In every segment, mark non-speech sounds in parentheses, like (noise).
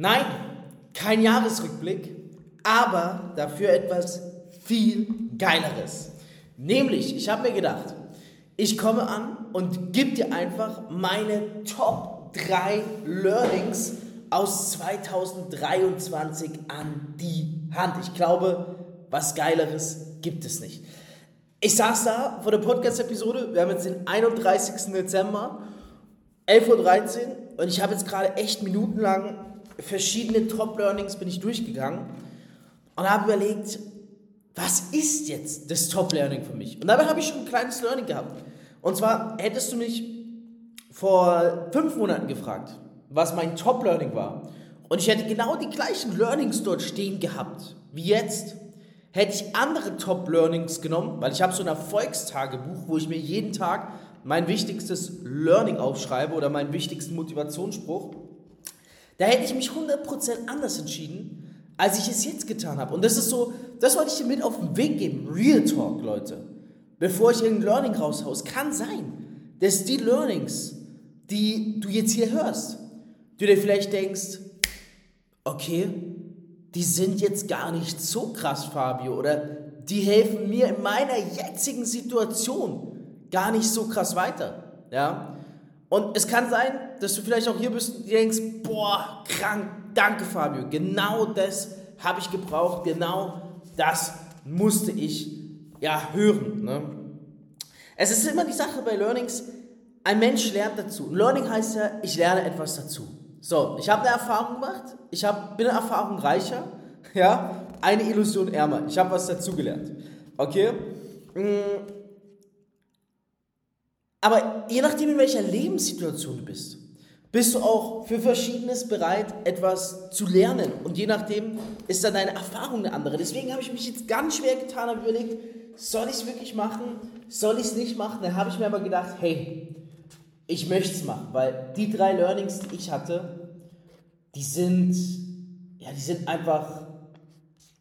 Nein, kein Jahresrückblick, aber dafür etwas viel Geileres. Nämlich, ich habe mir gedacht, ich komme an und gebe dir einfach meine Top 3 Learnings aus 2023 an die Hand. Ich glaube, was Geileres gibt es nicht. Ich saß da vor der Podcast-Episode, wir haben jetzt den 31. Dezember, 11.13 Uhr und ich habe jetzt gerade echt minutenlang verschiedene Top-Learnings bin ich durchgegangen und habe überlegt, was ist jetzt das Top-Learning für mich? Und dabei habe ich schon ein kleines Learning gehabt. Und zwar hättest du mich vor fünf Monaten gefragt, was mein Top-Learning war. Und ich hätte genau die gleichen Learnings dort stehen gehabt wie jetzt. Hätte ich andere Top-Learnings genommen, weil ich habe so ein Erfolgstagebuch, wo ich mir jeden Tag mein wichtigstes Learning aufschreibe oder meinen wichtigsten Motivationsspruch. Da hätte ich mich 100% anders entschieden, als ich es jetzt getan habe. Und das ist so, das wollte ich dir mit auf den Weg geben. Real Talk, Leute. Bevor ich irgendein Learning raushaue. Es kann sein, dass die Learnings, die du jetzt hier hörst, du dir vielleicht denkst, okay, die sind jetzt gar nicht so krass, Fabio, oder die helfen mir in meiner jetzigen Situation gar nicht so krass weiter. Ja? Und es kann sein, dass du vielleicht auch hier bist und denkst, boah, krank, danke Fabio, genau das habe ich gebraucht, genau das musste ich ja hören. Ne? Es ist immer die Sache bei Learnings, ein Mensch lernt dazu. Learning heißt ja, ich lerne etwas dazu. So, ich habe eine Erfahrung gemacht, ich hab, bin eine Erfahrung reicher, (laughs) ja, eine Illusion ärmer. Ich habe was dazugelernt. Okay? Mm. Aber je nachdem, in welcher Lebenssituation du bist, bist du auch für Verschiedenes bereit, etwas zu lernen. Und je nachdem ist dann deine Erfahrung eine andere. Deswegen habe ich mich jetzt ganz schwer getan und überlegt, soll ich es wirklich machen? Soll ich es nicht machen? Dann habe ich mir aber gedacht, hey, ich möchte es machen, weil die drei Learnings, die ich hatte, die sind, ja, die sind einfach,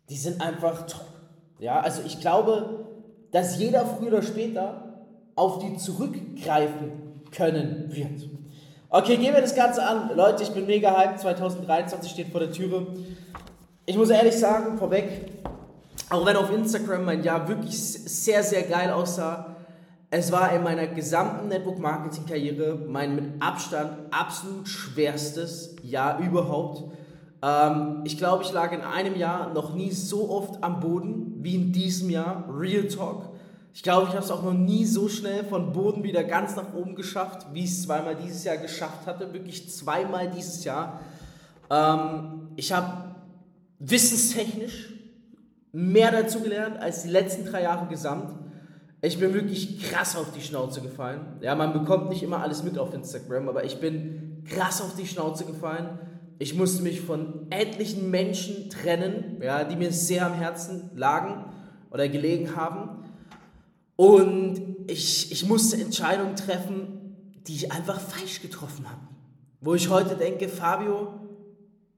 die sind einfach top. Ja, also ich glaube, dass jeder früher oder später auf die zurückgreifen können wird. Okay, gehen wir das Ganze an. Leute, ich bin mega hyped. 2023 steht vor der Türe. Ich muss ehrlich sagen, vorweg, auch wenn auf Instagram mein Jahr wirklich sehr, sehr geil aussah, es war in meiner gesamten Network-Marketing-Karriere mein mit Abstand absolut schwerstes Jahr überhaupt. Ähm, ich glaube, ich lag in einem Jahr noch nie so oft am Boden wie in diesem Jahr. Real Talk. Ich glaube, ich habe es auch noch nie so schnell von Boden wieder ganz nach oben geschafft, wie ich es zweimal dieses Jahr geschafft hatte. Wirklich zweimal dieses Jahr. Ähm, ich habe wissenstechnisch mehr dazu gelernt als die letzten drei Jahre gesamt. Ich bin wirklich krass auf die Schnauze gefallen. Ja, man bekommt nicht immer alles mit auf Instagram, aber ich bin krass auf die Schnauze gefallen. Ich musste mich von etlichen Menschen trennen, ja, die mir sehr am Herzen lagen oder gelegen haben. Und ich, ich musste Entscheidungen treffen, die ich einfach falsch getroffen habe. Wo ich heute denke, Fabio,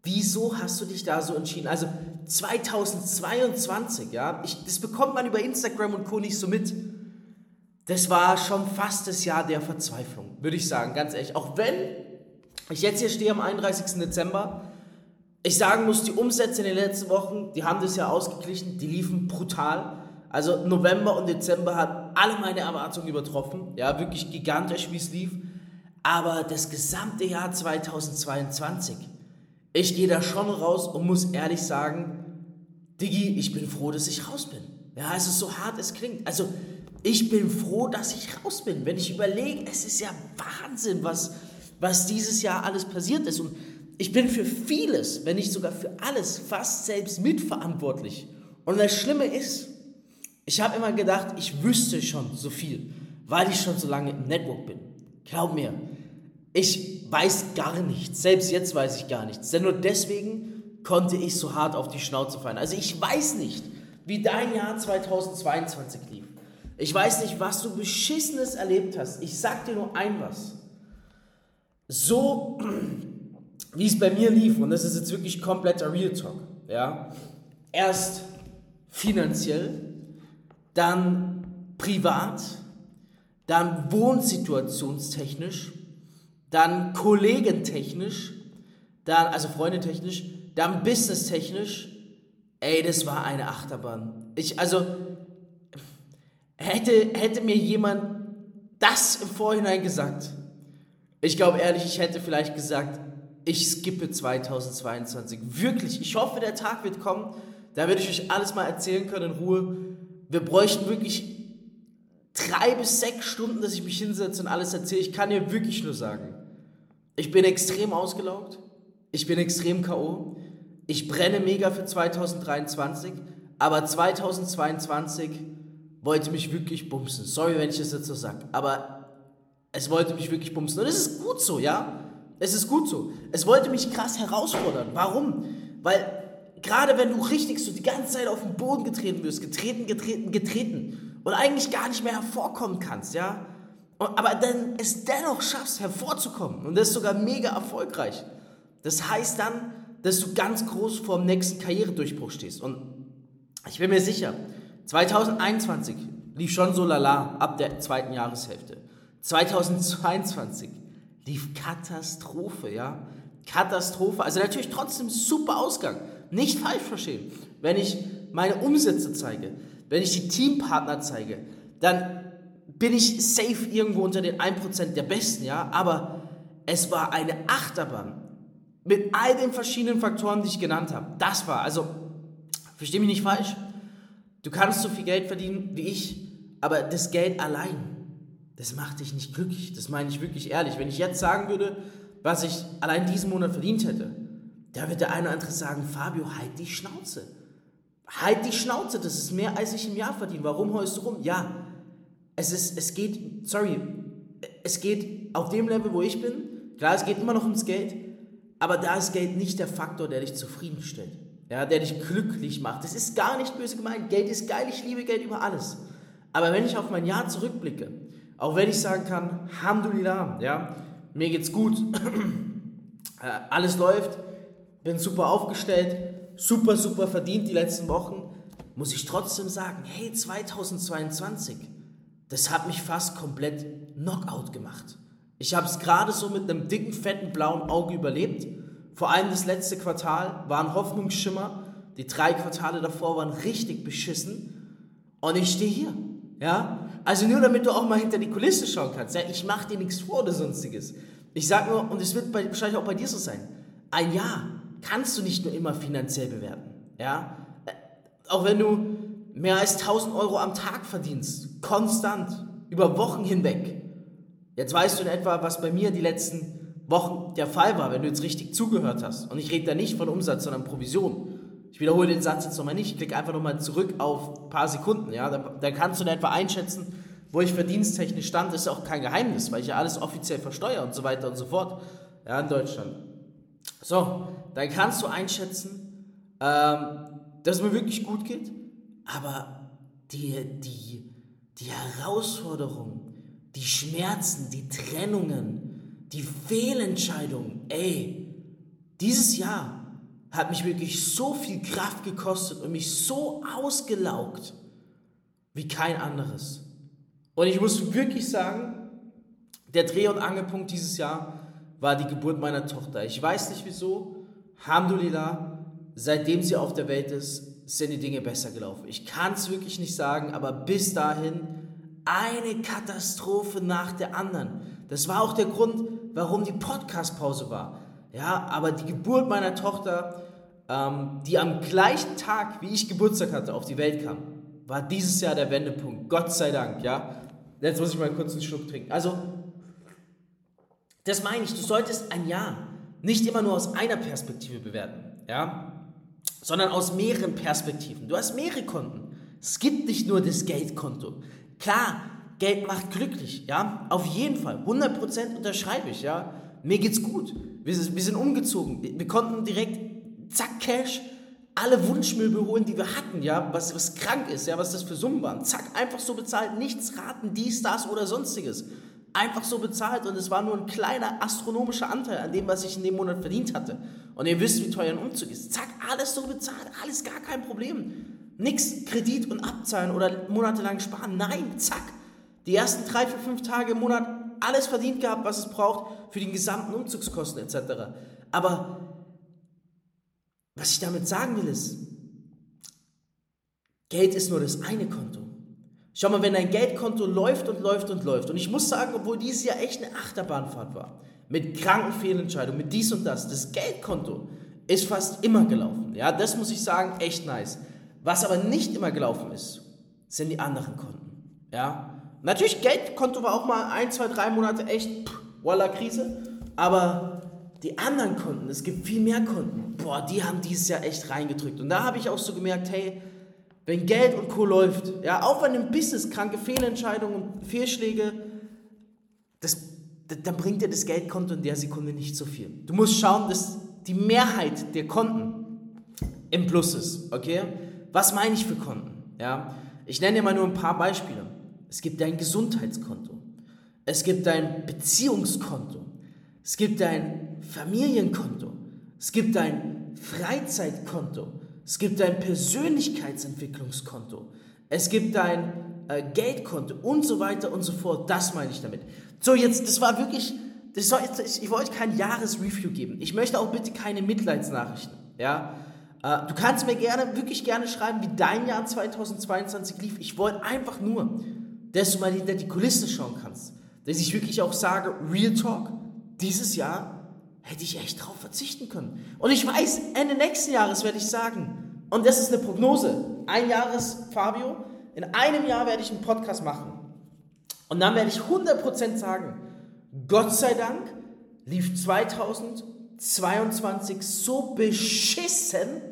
wieso hast du dich da so entschieden? Also 2022, ja, ich, das bekommt man über Instagram und Co. nicht so mit das war schon fast das Jahr der Verzweiflung, würde ich sagen, ganz ehrlich. Auch wenn ich jetzt hier stehe am 31. Dezember, ich sagen muss, die Umsätze in den letzten Wochen, die haben das ja ausgeglichen, die liefen brutal. Also November und Dezember hat alle meine Erwartungen übertroffen. Ja, wirklich gigantisch, wie es lief. Aber das gesamte Jahr 2022, ich gehe da schon raus und muss ehrlich sagen, Diggi, ich bin froh, dass ich raus bin. Ja, es ist so hart es klingt. Also ich bin froh, dass ich raus bin. Wenn ich überlege, es ist ja Wahnsinn, was, was dieses Jahr alles passiert ist. Und ich bin für vieles, wenn nicht sogar für alles, fast selbst mitverantwortlich. Und das Schlimme ist, ich habe immer gedacht, ich wüsste schon so viel, weil ich schon so lange im Network bin. Glaub mir, ich weiß gar nichts. Selbst jetzt weiß ich gar nichts. Denn nur deswegen konnte ich so hart auf die Schnauze fallen. Also ich weiß nicht, wie dein Jahr 2022 lief. Ich weiß nicht, was du beschissenes erlebt hast. Ich sag dir nur ein was. So, (clears throat) wie es bei mir lief, und das ist jetzt wirklich kompletter Real Talk, ja. Erst finanziell, dann privat, dann wohnsituationstechnisch, dann kollegentechnisch, dann, also freundetechnisch, dann businesstechnisch, ey, das war eine Achterbahn. Ich, also, hätte, hätte mir jemand das im Vorhinein gesagt, ich glaube ehrlich, ich hätte vielleicht gesagt, ich skippe 2022. Wirklich, ich hoffe, der Tag wird kommen, da werde ich euch alles mal erzählen können in Ruhe. Wir bräuchten wirklich drei bis sechs Stunden, dass ich mich hinsetze und alles erzähle. Ich kann dir wirklich nur sagen, ich bin extrem ausgelaugt, ich bin extrem K.O., ich brenne mega für 2023, aber 2022 wollte mich wirklich bumsen. Sorry, wenn ich das jetzt so sage, aber es wollte mich wirklich bumsen. Und es ist gut so, ja? Es ist gut so. Es wollte mich krass herausfordern. Warum? Weil gerade wenn du richtig so die ganze Zeit auf den Boden getreten wirst, getreten, getreten, getreten und eigentlich gar nicht mehr hervorkommen kannst, ja? Aber dann es dennoch schaffst, hervorzukommen und das ist sogar mega erfolgreich. Das heißt dann, dass du ganz groß vor dem nächsten Karrieredurchbruch stehst. Und ich bin mir sicher, 2021 lief schon so lala ab der zweiten Jahreshälfte. 2022 lief Katastrophe, ja. Katastrophe. Also natürlich trotzdem super Ausgang. Nicht falsch verstehen. Wenn ich meine Umsätze zeige, wenn ich die Teampartner zeige, dann bin ich safe irgendwo unter den 1% der Besten, ja. Aber es war eine Achterbahn mit all den verschiedenen Faktoren, die ich genannt habe. Das war, also, versteh mich nicht falsch. Du kannst so viel Geld verdienen wie ich, aber das Geld allein das macht dich nicht glücklich. Das meine ich wirklich ehrlich. Wenn ich jetzt sagen würde, was ich allein diesen Monat verdient hätte, da wird der eine oder andere sagen, Fabio, halt die Schnauze. Halt die Schnauze, das ist mehr, als ich im Jahr verdiene. Warum heust du rum? Ja, es, ist, es geht, sorry, es geht auf dem Level, wo ich bin. Klar, es geht immer noch ums Geld, aber da ist Geld nicht der Faktor, der dich zufriedenstellt, ja, der dich glücklich macht. Das ist gar nicht böse gemeint. Geld ist geil, ich liebe Geld über alles. Aber wenn ich auf mein Jahr zurückblicke auch wenn ich sagen kann, Alhamdulillah, ja, mir geht's gut, (clears throat) äh, alles läuft, bin super aufgestellt, super, super verdient die letzten Wochen, muss ich trotzdem sagen, hey, 2022, das hat mich fast komplett Knockout gemacht. Ich habe es gerade so mit einem dicken, fetten, blauen Auge überlebt. Vor allem das letzte Quartal war ein Hoffnungsschimmer. Die drei Quartale davor waren richtig beschissen. Und ich stehe hier. Ja? Also nur damit du auch mal hinter die Kulisse schauen kannst. Ja? Ich mache dir nichts vor oder sonstiges. Ich sage nur, und es wird bei, wahrscheinlich auch bei dir so sein, ein Jahr kannst du nicht nur immer finanziell bewerten. Ja? Äh, auch wenn du mehr als 1000 Euro am Tag verdienst, konstant, über Wochen hinweg. Jetzt weißt du in etwa, was bei mir die letzten Wochen der Fall war, wenn du jetzt richtig zugehört hast. Und ich rede da nicht von Umsatz, sondern Provision. Ich wiederhole den Satz jetzt nochmal nicht. Ich klicke einfach nochmal zurück auf ein paar Sekunden. Ja? Da, da kannst du in etwa einschätzen, wo ich verdiensttechnisch stand. Ist auch kein Geheimnis, weil ich ja alles offiziell versteuere und so weiter und so fort. Ja, in Deutschland. So, dann kannst du einschätzen, ähm, dass es mir wirklich gut geht. Aber die, die, die Herausforderungen, die Schmerzen, die Trennungen, die Fehlentscheidungen, ey, dieses Jahr hat mich wirklich so viel Kraft gekostet und mich so ausgelaugt wie kein anderes. Und ich muss wirklich sagen, der Dreh- und Angelpunkt dieses Jahr war die Geburt meiner Tochter. Ich weiß nicht wieso, Alhamdulillah, seitdem sie auf der Welt ist, sind die Dinge besser gelaufen. Ich kann es wirklich nicht sagen, aber bis dahin eine Katastrophe nach der anderen. Das war auch der Grund, warum die Podcast-Pause war. Ja, aber die Geburt meiner Tochter, ähm, die am gleichen Tag, wie ich Geburtstag hatte, auf die Welt kam, war dieses Jahr der Wendepunkt. Gott sei Dank, ja. Jetzt muss ich mal kurz einen Schluck trinken. Also, das meine ich, du solltest ein Jahr nicht immer nur aus einer Perspektive bewerten, ja, sondern aus mehreren Perspektiven. Du hast mehrere Konten. Es gibt nicht nur das Geldkonto. Klar, Geld macht glücklich, ja, auf jeden Fall. 100% unterschreibe ich, ja. Mir geht's gut. Wir, sind umgezogen. Wir konnten direkt, zack, Cash, alle Wunschmöbel holen, die wir hatten, ja, was, was krank ist, ja, was das für Summen waren. Zack, einfach so bezahlt, nichts raten, dies, das oder sonstiges. Einfach so bezahlt und es war nur ein kleiner astronomischer Anteil an dem, was ich in dem Monat verdient hatte. Und ihr wisst, wie teuer ein Umzug ist. Zack, alles so bezahlt, alles gar kein Problem. Nix Kredit und abzahlen oder monatelang sparen. Nein, zack. Die ersten drei, vier, fünf Tage im Monat alles verdient gehabt, was es braucht für die gesamten Umzugskosten etc. Aber was ich damit sagen will ist, Geld ist nur das eine Konto. Schau mal, wenn dein Geldkonto läuft und läuft und läuft, und ich muss sagen, obwohl dieses Jahr echt eine Achterbahnfahrt war, mit kranken Fehlentscheidungen, mit dies und das, das Geldkonto ist fast immer gelaufen. Ja, das muss ich sagen, echt nice. Was aber nicht immer gelaufen ist, sind die anderen Konten. Ja, natürlich Geldkonto war auch mal ein, zwei, drei Monate echt, voila, Krise. Aber die anderen Konten, es gibt viel mehr Konten, boah, die haben dieses Jahr echt reingedrückt. Und da habe ich auch so gemerkt, hey, wenn Geld und Co. läuft, ja, auch wenn im Business kranke Fehlentscheidungen und Fehlschläge, das, dann bringt dir das Geldkonto in der Sekunde nicht so viel. Du musst schauen, dass die Mehrheit der Konten im Plus ist, okay? Was meine ich für Konten? Ja, ich nenne dir mal nur ein paar Beispiele. Es gibt dein Gesundheitskonto, es gibt dein Beziehungskonto, es gibt dein Familienkonto, es gibt dein Freizeitkonto, es gibt dein Persönlichkeitsentwicklungskonto, es gibt dein äh, Geldkonto und so weiter und so fort. Das meine ich damit. So, jetzt, das war wirklich, das soll, ich, ich wollte kein Jahresreview geben. Ich möchte auch bitte keine Mitleidsnachrichten. Ja? Äh, du kannst mir gerne, wirklich gerne schreiben, wie dein Jahr 2022 lief. Ich wollte einfach nur, dass du mal hinter die Kulisse schauen kannst. Dass ich wirklich auch sage, Real Talk, dieses Jahr hätte ich echt drauf verzichten können. Und ich weiß, Ende nächsten Jahres werde ich sagen, und das ist eine Prognose, ein Jahres Fabio, in einem Jahr werde ich einen Podcast machen. Und dann werde ich 100% sagen, Gott sei Dank lief 2022 so beschissen,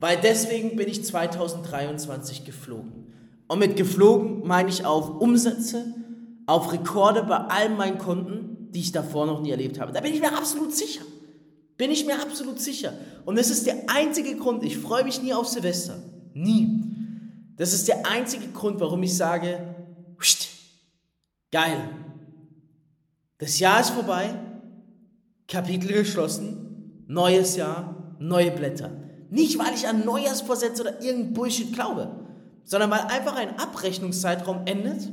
weil deswegen bin ich 2023 geflogen. Und mit geflogen meine ich auf Umsätze, auf Rekorde bei all meinen Kunden die ich davor noch nie erlebt habe. Da bin ich mir absolut sicher. Bin ich mir absolut sicher. Und das ist der einzige Grund, ich freue mich nie auf Silvester. Nie. Das ist der einzige Grund, warum ich sage, geil. Das Jahr ist vorbei, Kapitel geschlossen, neues Jahr, neue Blätter. Nicht, weil ich an Neujahrsvorsätze oder irgendein Bullshit glaube, sondern weil einfach ein Abrechnungszeitraum endet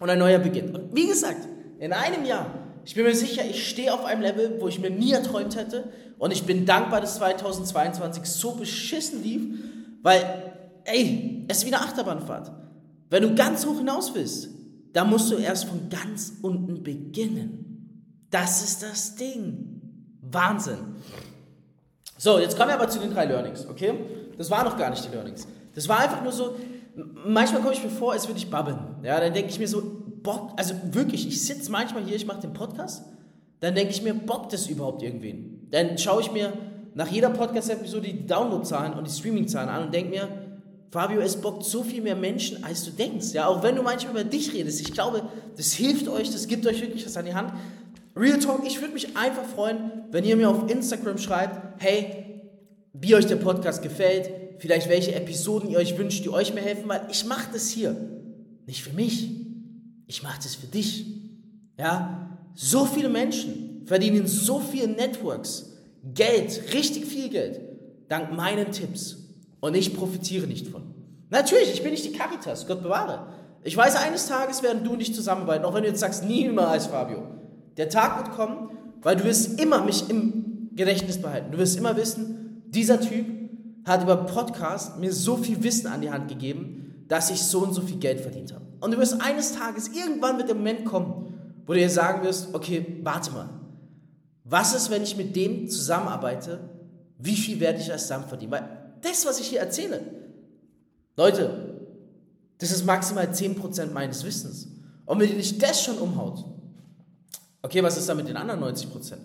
und ein neuer beginnt. Und wie gesagt, in einem Jahr ich bin mir sicher, ich stehe auf einem Level, wo ich mir nie erträumt hätte. Und ich bin dankbar, dass 2022 so beschissen lief, weil, ey, es ist wie eine Achterbahnfahrt. Wenn du ganz hoch hinaus willst, dann musst du erst von ganz unten beginnen. Das ist das Ding. Wahnsinn. So, jetzt kommen wir aber zu den drei Learnings, okay? Das waren noch gar nicht die Learnings. Das war einfach nur so, manchmal komme ich mir vor, als würde ich babbeln. Ja, dann denke ich mir so, Bock, also wirklich, ich sitze manchmal hier, ich mache den Podcast, dann denke ich mir, bockt das überhaupt irgendwen? Dann schaue ich mir nach jeder Podcast-Episode die Downloadzahlen und die Streaming-Zahlen an und denke mir, Fabio, es bockt so viel mehr Menschen, als du denkst. Ja, auch wenn du manchmal über dich redest. Ich glaube, das hilft euch, das gibt euch wirklich was an die Hand. Real Talk, ich würde mich einfach freuen, wenn ihr mir auf Instagram schreibt, hey, wie euch der Podcast gefällt, vielleicht welche Episoden ihr euch wünscht, die euch mehr helfen, weil ich mache das hier nicht für mich ich mache das für dich. Ja, so viele Menschen verdienen so viele Networks Geld, richtig viel Geld, dank meinen Tipps. Und ich profitiere nicht von. Natürlich, ich bin nicht die Caritas, Gott bewahre. Ich weiß, eines Tages werden du und ich zusammenarbeiten, auch wenn du jetzt sagst, niemals, Fabio. Der Tag wird kommen, weil du wirst immer mich im Gedächtnis behalten. Du wirst immer wissen, dieser Typ hat über Podcast mir so viel Wissen an die Hand gegeben, dass ich so und so viel Geld verdient habe. Und du wirst eines Tages, irgendwann wird der Moment kommen, wo du dir sagen wirst, okay, warte mal, was ist, wenn ich mit dem zusammenarbeite, wie viel werde ich als dann verdienen? Weil das, was ich hier erzähle, Leute, das ist maximal 10% meines Wissens. Und wenn dich das schon umhaut, okay, was ist da mit den anderen 90%?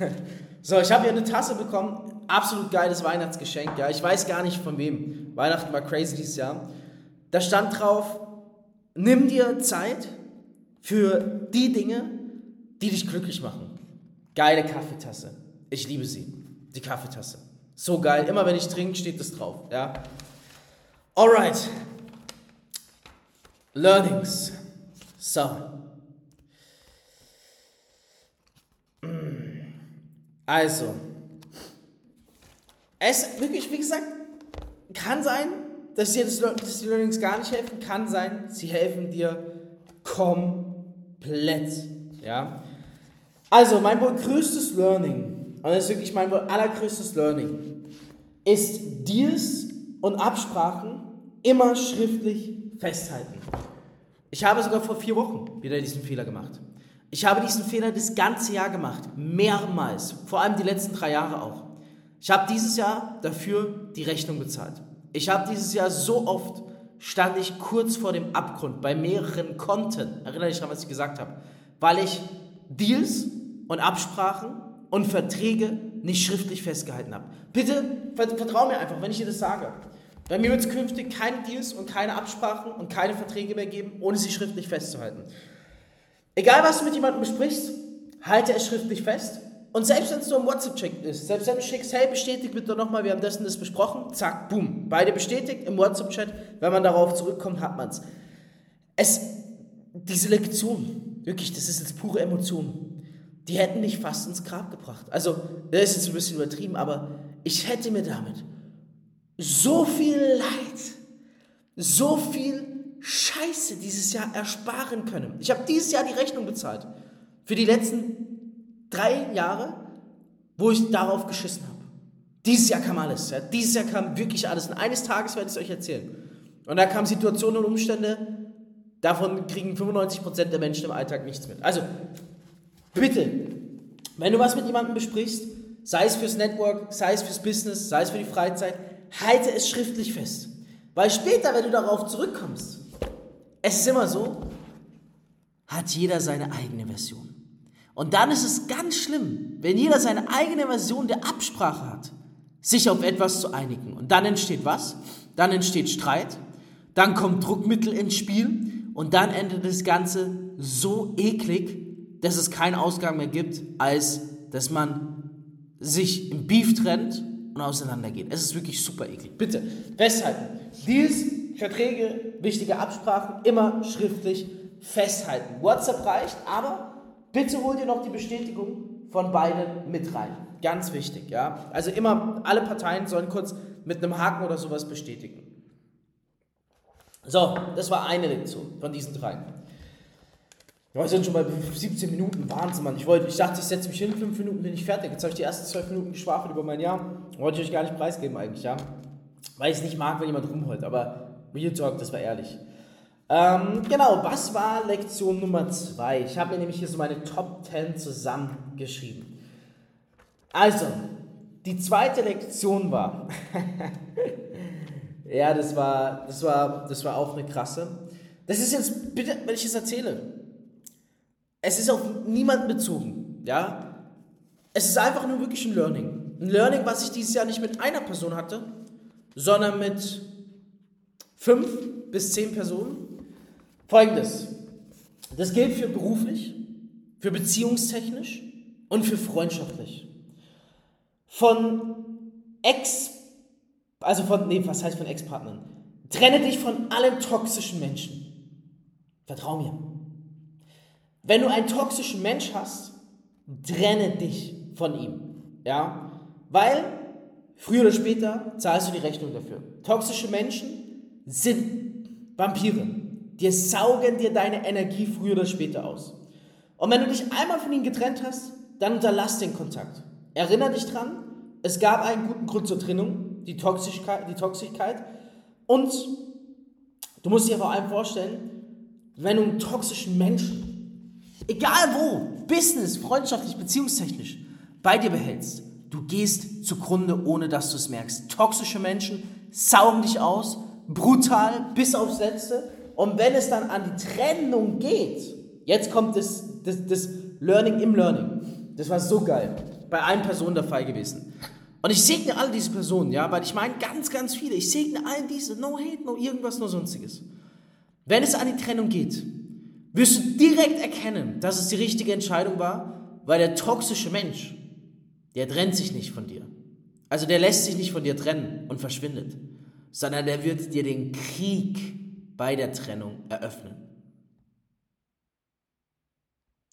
(laughs) so, ich habe hier eine Tasse bekommen, absolut geiles Weihnachtsgeschenk, ja, ich weiß gar nicht von wem. Weihnachten war crazy dieses Jahr. Da stand drauf, Nimm dir Zeit für die Dinge, die dich glücklich machen. Geile Kaffeetasse. Ich liebe sie. Die Kaffeetasse. So geil. Immer wenn ich trinke, steht das drauf. Ja. Alright. Learnings. So. Also. Es wirklich, wie gesagt, kann sein, dass dir das, dass die Learnings gar nicht helfen, kann sein, sie helfen dir komplett. Ja? Also, mein wohl größtes Learning und das ist wirklich mein allergrößtes Learning, ist Deals und Absprachen immer schriftlich festhalten. Ich habe sogar vor vier Wochen wieder diesen Fehler gemacht. Ich habe diesen Fehler das ganze Jahr gemacht, mehrmals, vor allem die letzten drei Jahre auch. Ich habe dieses Jahr dafür die Rechnung bezahlt. Ich habe dieses Jahr so oft stand ich kurz vor dem Abgrund bei mehreren Konten. Erinnere dich daran, was ich gesagt habe. Weil ich Deals und Absprachen und Verträge nicht schriftlich festgehalten habe. Bitte vertrau mir einfach, wenn ich dir das sage. Bei mir wird es künftig keine Deals und keine Absprachen und keine Verträge mehr geben, ohne sie schriftlich festzuhalten. Egal, was du mit jemandem besprichst, halte es schriftlich fest. Und selbst wenn es nur ein WhatsApp-Check ist, selbst wenn du schickst, hey, bestätigt bitte nochmal, wir haben das und das besprochen, zack, boom, beide bestätigt im WhatsApp-Chat, wenn man darauf zurückkommt, hat man. Es, diese Lektion, wirklich, das ist jetzt pure Emotion, die hätten mich fast ins Grab gebracht. Also, das ist jetzt ein bisschen übertrieben, aber ich hätte mir damit so viel Leid, so viel Scheiße dieses Jahr ersparen können. Ich habe dieses Jahr die Rechnung bezahlt. Für die letzten drei Jahre, wo ich darauf geschissen habe. Dieses Jahr kam alles. Ja. Dieses Jahr kam wirklich alles. Und eines Tages werde ich es euch erzählen. Und da kamen Situationen und Umstände, davon kriegen 95% der Menschen im Alltag nichts mit. Also, bitte, wenn du was mit jemandem besprichst, sei es fürs Network, sei es fürs Business, sei es für die Freizeit, halte es schriftlich fest. Weil später, wenn du darauf zurückkommst, es ist immer so, hat jeder seine eigene Version. Und dann ist es ganz schlimm, wenn jeder seine eigene Version der Absprache hat, sich auf etwas zu einigen. Und dann entsteht was? Dann entsteht Streit, dann kommt Druckmittel ins Spiel und dann endet das Ganze so eklig, dass es keinen Ausgang mehr gibt, als dass man sich im Beef trennt und auseinandergeht. Es ist wirklich super eklig. Bitte festhalten. Deals Verträge, wichtige Absprachen immer schriftlich festhalten. WhatsApp reicht, aber bitte hol dir noch die Bestätigung von beiden mit rein. Ganz wichtig, ja. Also immer, alle Parteien sollen kurz mit einem Haken oder sowas bestätigen. So, das war eine Lektion von diesen drei. wir sind schon bei 17 Minuten, Wahnsinn, Mann. Ich, wollte, ich dachte, ich setze mich hin, 5 Minuten bin ich fertig. Jetzt habe ich die ersten 12 Minuten geschwafelt über mein Jahr. Wollte ich euch gar nicht preisgeben eigentlich, ja. Weil ich es nicht mag, wenn jemand rumholt. Aber Real Talk, das war ehrlich. Ähm, genau, was war Lektion Nummer 2? Ich habe mir nämlich hier so meine Top 10 zusammengeschrieben. Also, die zweite Lektion war, (laughs) ja, das war, das, war, das war auch eine krasse. Das ist jetzt, bitte, wenn ich es erzähle, es ist auf niemanden bezogen, ja. Es ist einfach nur wirklich ein Learning. Ein Learning, was ich dieses Jahr nicht mit einer Person hatte, sondern mit fünf bis zehn Personen. Folgendes. Das gilt für beruflich, für beziehungstechnisch und für freundschaftlich. Von Ex, also von, nee, was heißt von Ex-Partnern? Trenne dich von allen toxischen Menschen. Vertrau mir. Wenn du einen toxischen Mensch hast, trenne dich von ihm. Ja? Weil früher oder später zahlst du die Rechnung dafür. Toxische Menschen sind Vampire. Die saugen dir deine Energie früher oder später aus. Und wenn du dich einmal von ihnen getrennt hast, dann unterlass den Kontakt. Erinnere dich dran, es gab einen guten Grund zur Trennung, die Toxigkeit, die Toxigkeit. Und du musst dir vor allem vorstellen, wenn du einen toxischen Menschen, egal wo, Business, freundschaftlich, beziehungstechnisch, bei dir behältst, du gehst zugrunde, ohne dass du es merkst. Toxische Menschen saugen dich aus brutal bis aufs Letzte. Und wenn es dann an die Trennung geht, jetzt kommt das, das, das Learning im Learning. Das war so geil. Bei allen Personen der Fall gewesen. Und ich segne alle diese Personen, ja, weil ich meine ganz, ganz viele. Ich segne allen diese, no hate, no irgendwas, no sonstiges. Wenn es an die Trennung geht, wirst du direkt erkennen, dass es die richtige Entscheidung war, weil der toxische Mensch, der trennt sich nicht von dir. Also der lässt sich nicht von dir trennen und verschwindet sondern der wird dir den Krieg bei der Trennung eröffnen.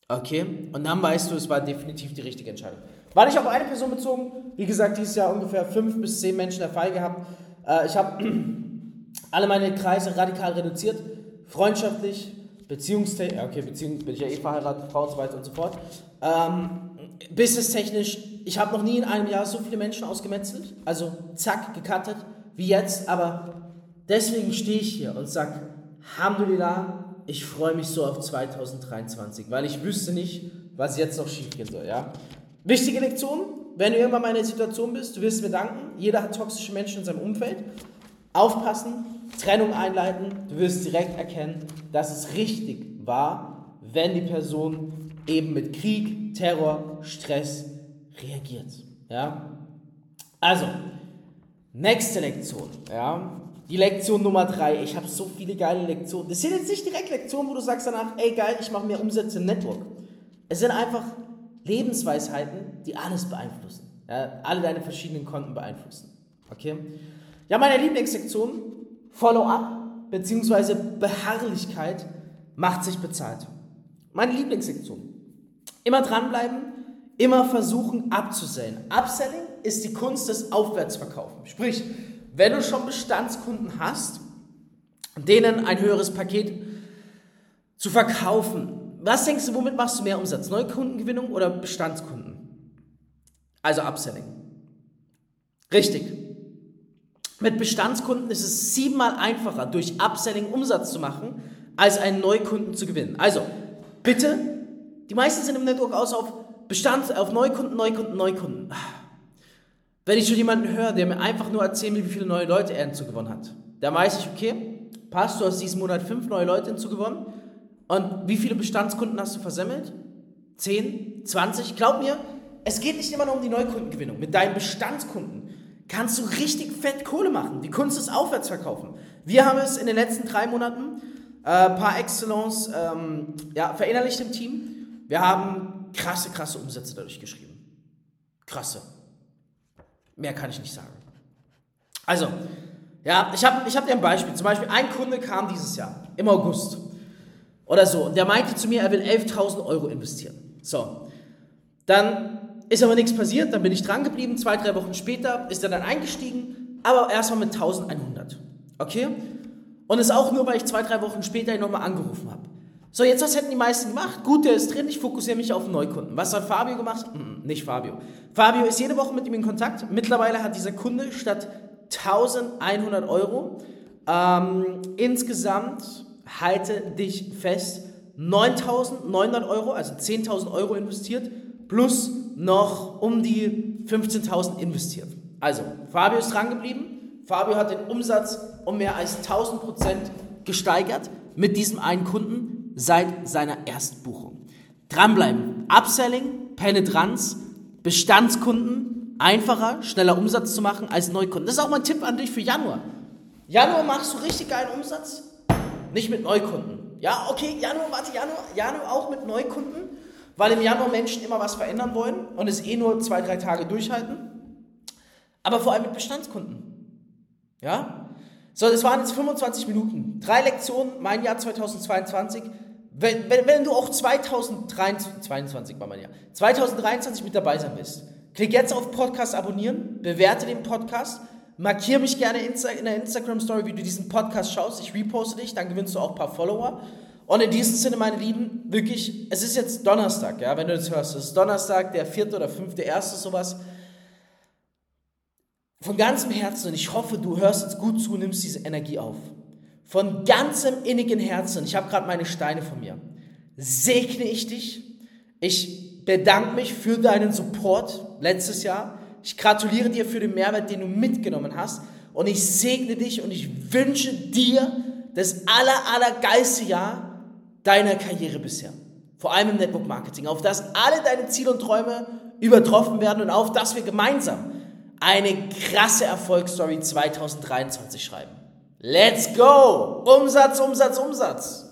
Okay? Und dann weißt du, es war definitiv die richtige Entscheidung. War nicht auf eine Person bezogen. Wie gesagt, dieses Jahr ungefähr fünf bis zehn Menschen der Fall gehabt. Äh, ich habe (clears throat) alle meine Kreise radikal reduziert. Freundschaftlich, beziehungstechnisch, okay, Beziehung bin ich ja eh verheiratet, Frau und so weiter und so fort. Ähm, businesstechnisch, ich habe noch nie in einem Jahr so viele Menschen ausgemetzelt. Also zack, gecuttet, wie jetzt. Aber deswegen stehe ich hier und sage, Alhamdulillah, ich freue mich so auf 2023, weil ich wüsste nicht, was jetzt noch schief gehen soll. Ja? Wichtige Lektion, wenn du irgendwann mal in der Situation bist, du wirst mir danken, jeder hat toxische Menschen in seinem Umfeld. Aufpassen, Trennung einleiten, du wirst direkt erkennen, dass es richtig war, wenn die Person eben mit Krieg, Terror, Stress reagiert. Ja? Also, nächste Lektion. Ja? Die Lektion Nummer drei. Ich habe so viele geile Lektionen. Das sind jetzt nicht direkt Lektionen, wo du sagst danach, ey geil, ich mache mehr Umsätze im Network. Es sind einfach Lebensweisheiten, die alles beeinflussen. Ja? Alle deine verschiedenen Konten beeinflussen. Okay? Ja, meine Lieblingssektion, Follow-up bzw. Beharrlichkeit macht sich bezahlt. Meine Lieblingssektion. Immer dranbleiben, immer versuchen abzusellen. Upselling ist die Kunst des Aufwärtsverkaufen. Sprich, wenn du schon Bestandskunden hast, denen ein höheres Paket zu verkaufen, was denkst du, womit machst du mehr Umsatz? Neukundengewinnung oder Bestandskunden? Also Upselling. Richtig. Mit Bestandskunden ist es siebenmal einfacher, durch Upselling Umsatz zu machen, als einen Neukunden zu gewinnen. Also, bitte die meisten sind im Network aus auf Bestand, auf Neukunden, Neukunden, Neukunden. Wenn ich schon jemanden höre, der mir einfach nur erzählt, wie viele neue Leute er hinzugewonnen hat, dann weiß ich, okay, passt, du hast diesen Monat fünf neue Leute hinzugewonnen. Und wie viele Bestandskunden hast du versemmelt? Zehn? Zwanzig? Glaub mir, es geht nicht immer nur um die Neukundengewinnung. Mit deinen Bestandskunden kannst du richtig fett Kohle machen. Die Kunst ist Aufwärtsverkaufen. Wir haben es in den letzten drei Monaten äh, par excellence ähm, ja, verinnerlicht im Team. Wir haben krasse, krasse Umsätze dadurch geschrieben. Krasse. Mehr kann ich nicht sagen. Also, ja, ich habe ich hab dir ein Beispiel. Zum Beispiel, ein Kunde kam dieses Jahr, im August oder so, und der meinte zu mir, er will 11.000 Euro investieren. So, dann ist aber nichts passiert, dann bin ich dran geblieben. Zwei, drei Wochen später ist er dann eingestiegen, aber erstmal mit 1.100. Okay? Und ist auch nur, weil ich zwei, drei Wochen später ihn nochmal angerufen habe. So, jetzt was hätten die meisten gemacht? Gut, der ist drin, ich fokussiere mich auf Neukunden. Was hat Fabio gemacht? Mm, nicht Fabio. Fabio ist jede Woche mit ihm in Kontakt. Mittlerweile hat dieser Kunde statt 1100 Euro ähm, insgesamt, halte dich fest, 9900 Euro, also 10.000 Euro investiert, plus noch um die 15.000 investiert. Also, Fabio ist dran geblieben. Fabio hat den Umsatz um mehr als 1000 Prozent gesteigert mit diesem einen Kunden seit seiner Erstbuchung. Dranbleiben. Upselling, Penetranz, Bestandskunden, einfacher, schneller Umsatz zu machen als Neukunden. Das ist auch mein Tipp an dich für Januar. Januar machst du richtig geilen Umsatz, nicht mit Neukunden. Ja, okay, Januar, warte, Januar, Januar auch mit Neukunden, weil im Januar Menschen immer was verändern wollen und es eh nur zwei, drei Tage durchhalten. Aber vor allem mit Bestandskunden. Ja? So, das waren jetzt 25 Minuten. Drei Lektionen, mein Jahr 2022. Wenn, wenn, wenn du auch 2023, 22 war mein Jahr, 2023 mit dabei sein willst, klick jetzt auf Podcast abonnieren, bewerte den Podcast, markiere mich gerne in der Instagram-Story, wie du diesen Podcast schaust. Ich reposte dich, dann gewinnst du auch ein paar Follower. Und in diesem Sinne, meine Lieben, wirklich, es ist jetzt Donnerstag, ja, wenn du das hörst. Es ist Donnerstag, der vierte oder fünfte, erste, sowas. Von ganzem Herzen, und ich hoffe, du hörst jetzt gut zu, nimmst diese Energie auf von ganzem innigen Herzen, ich habe gerade meine Steine von mir, segne ich dich. Ich bedanke mich für deinen Support letztes Jahr. Ich gratuliere dir für den Mehrwert, den du mitgenommen hast. Und ich segne dich und ich wünsche dir das aller, aller geilste Jahr deiner Karriere bisher. Vor allem im Network Marketing. Auf das alle deine Ziele und Träume übertroffen werden und auf das wir gemeinsam eine krasse Erfolgsstory 2023 schreiben. Let's go! Umsatz, Umsatz, Umsatz!